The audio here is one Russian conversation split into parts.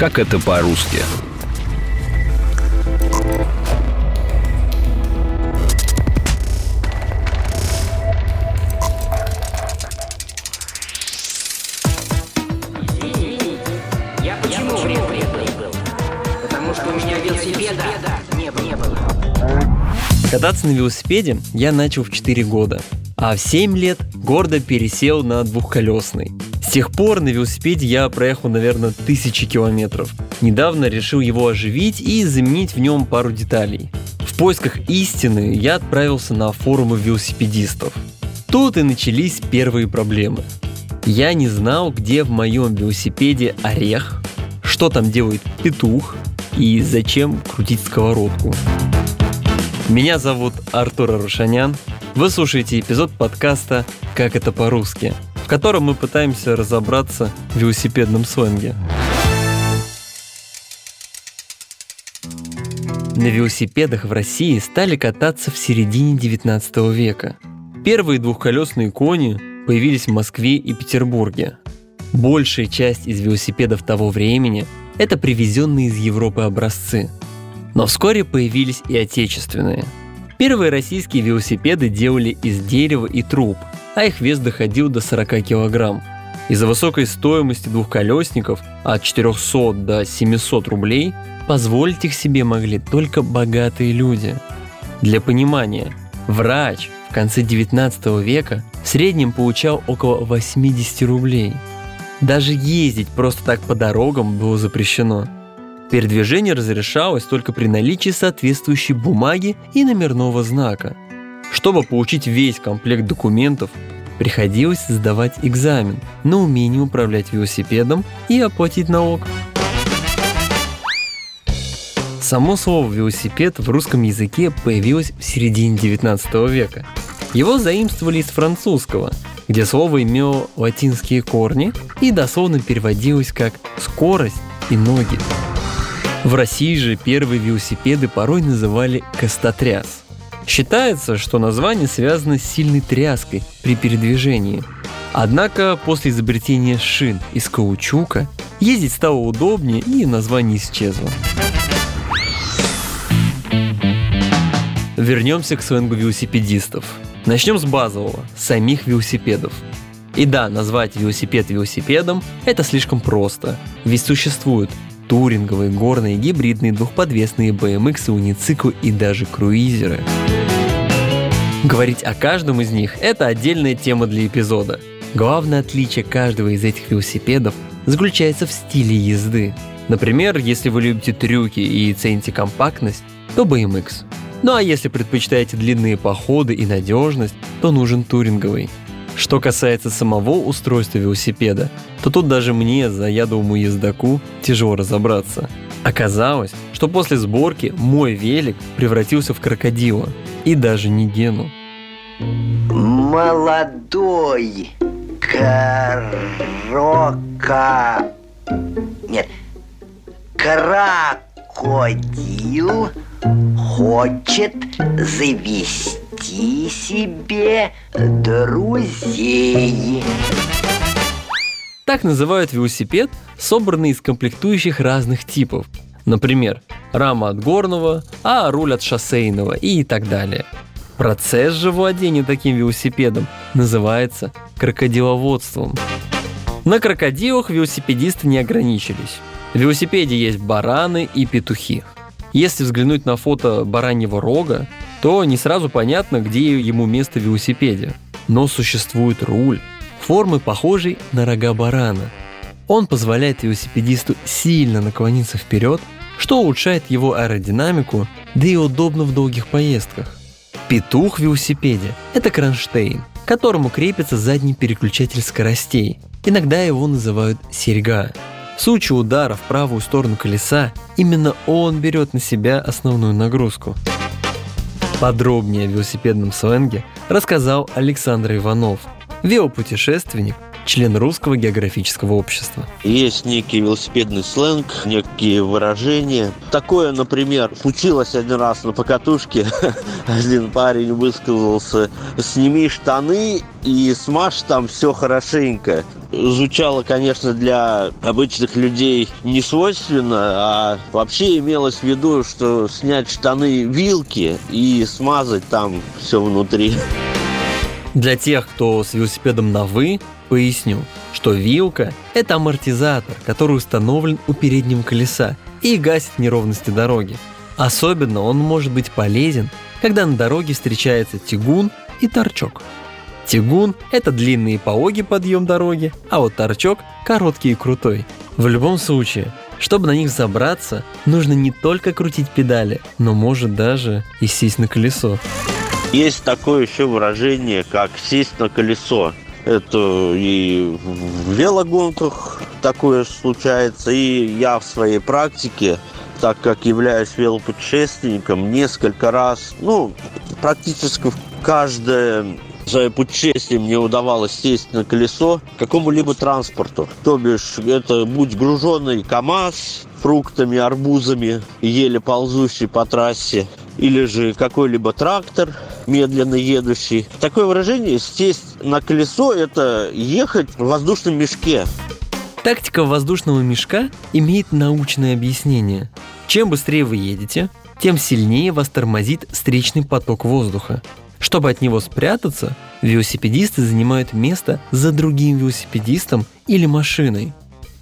Как это по-русски? Я почему прибыл? Потому что у меня велосипеда не было. Не было. Кататься на велосипеде я начал в 4 года, а в 7 лет гордо пересел на двухколесный. С тех пор на велосипеде я проехал, наверное, тысячи километров. Недавно решил его оживить и заменить в нем пару деталей. В поисках истины я отправился на форумы велосипедистов. Тут и начались первые проблемы. Я не знал, где в моем велосипеде орех, что там делает петух и зачем крутить сковородку. Меня зовут Артур Арушанян. Вы слушаете эпизод подкаста «Как это по-русски», котором мы пытаемся разобраться в велосипедном сленге. На велосипедах в России стали кататься в середине 19 века. Первые двухколесные кони появились в Москве и Петербурге. Большая часть из велосипедов того времени – это привезенные из Европы образцы. Но вскоре появились и отечественные. Первые российские велосипеды делали из дерева и труб, а их вес доходил до 40 килограмм. Из-за высокой стоимости двухколесников от 400 до 700 рублей позволить их себе могли только богатые люди. Для понимания, врач в конце 19 века в среднем получал около 80 рублей. Даже ездить просто так по дорогам было запрещено. Передвижение разрешалось только при наличии соответствующей бумаги и номерного знака. Чтобы получить весь комплект документов, приходилось сдавать экзамен на умение управлять велосипедом и оплатить налог. Само слово «велосипед» в русском языке появилось в середине 19 века. Его заимствовали из французского, где слово имело латинские корни и дословно переводилось как «скорость» и «ноги». В России же первые велосипеды порой называли «костотряс». Считается, что название связано с сильной тряской при передвижении. Однако после изобретения шин из каучука ездить стало удобнее и название исчезло. Вернемся к сленгу велосипедистов. Начнем с базового, самих велосипедов. И да, назвать велосипед велосипедом – это слишком просто, ведь существуют туринговые, горные, гибридные, двухподвесные BMX, унициклы и даже круизеры. Говорить о каждом из них – это отдельная тема для эпизода. Главное отличие каждого из этих велосипедов заключается в стиле езды. Например, если вы любите трюки и цените компактность, то BMX. Ну а если предпочитаете длинные походы и надежность, то нужен туринговый. Что касается самого устройства велосипеда, то тут даже мне, заядлому ездаку, тяжело разобраться. Оказалось, что после сборки мой велик превратился в крокодила. И даже не Гену. Молодой крока... Нет, крокодил хочет завести себе друзей. Так называют велосипед, собранный из комплектующих разных типов. Например, рама от горного, а руль от шоссейного и так далее. Процесс же владения таким велосипедом называется крокодиловодством. На крокодилах велосипедисты не ограничились. В велосипеде есть бараны и петухи. Если взглянуть на фото бараньего рога, то не сразу понятно, где ему место в велосипеде. Но существует руль, формы похожей на рога барана. Он позволяет велосипедисту сильно наклониться вперед, что улучшает его аэродинамику, да и удобно в долгих поездках. Петух в велосипеде – это кронштейн, к которому крепится задний переключатель скоростей. Иногда его называют серьга. В случае удара в правую сторону колеса, именно он берет на себя основную нагрузку. Подробнее о велосипедном сленге рассказал Александр Иванов, велопутешественник, член Русского географического общества. Есть некий велосипедный сленг, некие выражения. Такое, например, случилось один раз на покатушке. Один парень высказался, сними штаны и смажь там все хорошенько. Звучало, конечно, для обычных людей не свойственно, а вообще имелось в виду, что снять штаны вилки и смазать там все внутри. Для тех, кто с велосипедом на «вы», поясню, что вилка – это амортизатор, который установлен у переднего колеса и гасит неровности дороги. Особенно он может быть полезен, когда на дороге встречается тягун и торчок. Тягун – это длинный и пологий подъем дороги, а вот торчок – короткий и крутой. В любом случае, чтобы на них забраться, нужно не только крутить педали, но может даже и сесть на колесо. Есть такое еще выражение, как сесть на колесо. Это и в велогонках такое случается, и я в своей практике, так как являюсь велопутешественником, несколько раз, ну, практически в каждое свое путешествие мне удавалось сесть на колесо какому-либо транспорту. То бишь, это будь груженный КАМАЗ, фруктами, арбузами, еле ползущий по трассе, или же какой-либо трактор, медленно едущий. Такое выражение «сесть на колесо» – это ехать в воздушном мешке. Тактика воздушного мешка имеет научное объяснение. Чем быстрее вы едете, тем сильнее вас тормозит встречный поток воздуха. Чтобы от него спрятаться, велосипедисты занимают место за другим велосипедистом или машиной.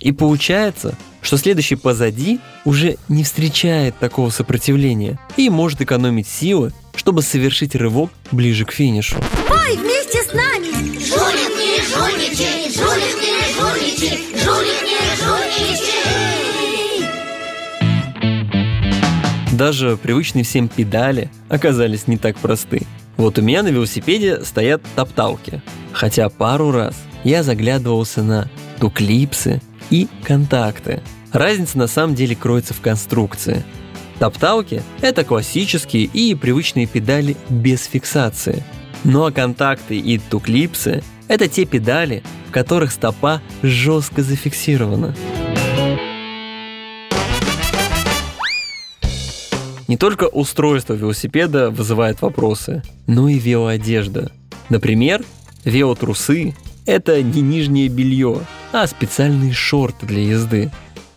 И получается, что следующий позади уже не встречает такого сопротивления и может экономить силы, чтобы совершить рывок ближе к финишу. Пой вместе с нами! Жулик не жульничай, жулик не жульничай, жулик не жульничай. Даже привычные всем педали оказались не так просты. Вот у меня на велосипеде стоят топталки, хотя пару раз я заглядывался на туклипсы и контакты. Разница на самом деле кроется в конструкции. Топталки – это классические и привычные педали без фиксации. Ну а контакты и туклипсы – это те педали, в которых стопа жестко зафиксирована. Не только устройство велосипеда вызывает вопросы, но и велоодежда. Например, велотрусы – это не нижнее белье, а специальные шорты для езды.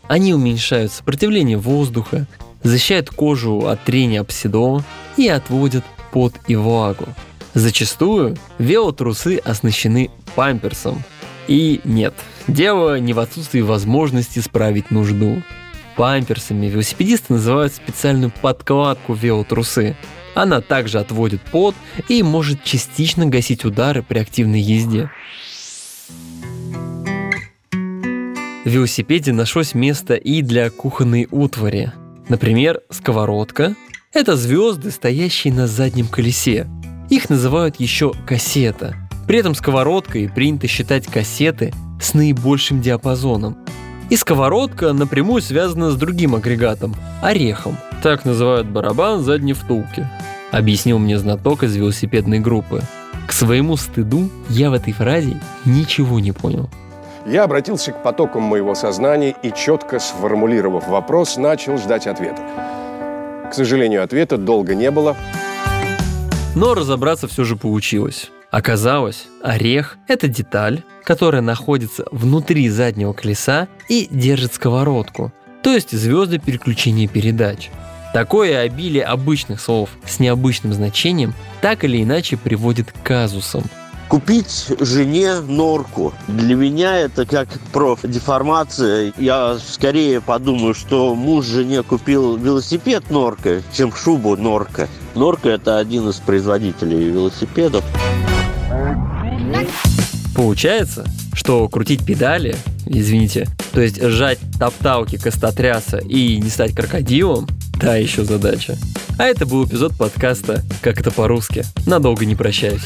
Они уменьшают сопротивление воздуха, защищают кожу от трения об седло и отводят пот и влагу. Зачастую велотрусы оснащены памперсом. И нет, дело не в отсутствии возможности справить нужду. Памперсами велосипедисты называют специальную подкладку велотрусы. Она также отводит пот и может частично гасить удары при активной езде. В велосипеде нашлось место и для кухонной утвари. Например, сковородка – это звезды, стоящие на заднем колесе. Их называют еще кассета. При этом сковородкой принято считать кассеты с наибольшим диапазоном. И сковородка напрямую связана с другим агрегатом – орехом. Так называют барабан задней втулки. Объяснил мне знаток из велосипедной группы. К своему стыду я в этой фразе ничего не понял. Я обратился к потокам моего сознания и, четко сформулировав вопрос, начал ждать ответа. К сожалению, ответа долго не было. Но разобраться все же получилось. Оказалось, орех – это деталь, которая находится внутри заднего колеса и держит сковородку, то есть звезды переключения передач. Такое обилие обычных слов с необычным значением так или иначе приводит к казусам – Купить жене норку. Для меня это как профдеформация. Я скорее подумаю, что муж жене купил велосипед норка, чем шубу норка. Норка это один из производителей велосипедов. Получается, что крутить педали, извините, то есть сжать топталки костотряса и не стать крокодилом, та еще задача. А это был эпизод подкаста «Как это по-русски». Надолго не прощаюсь.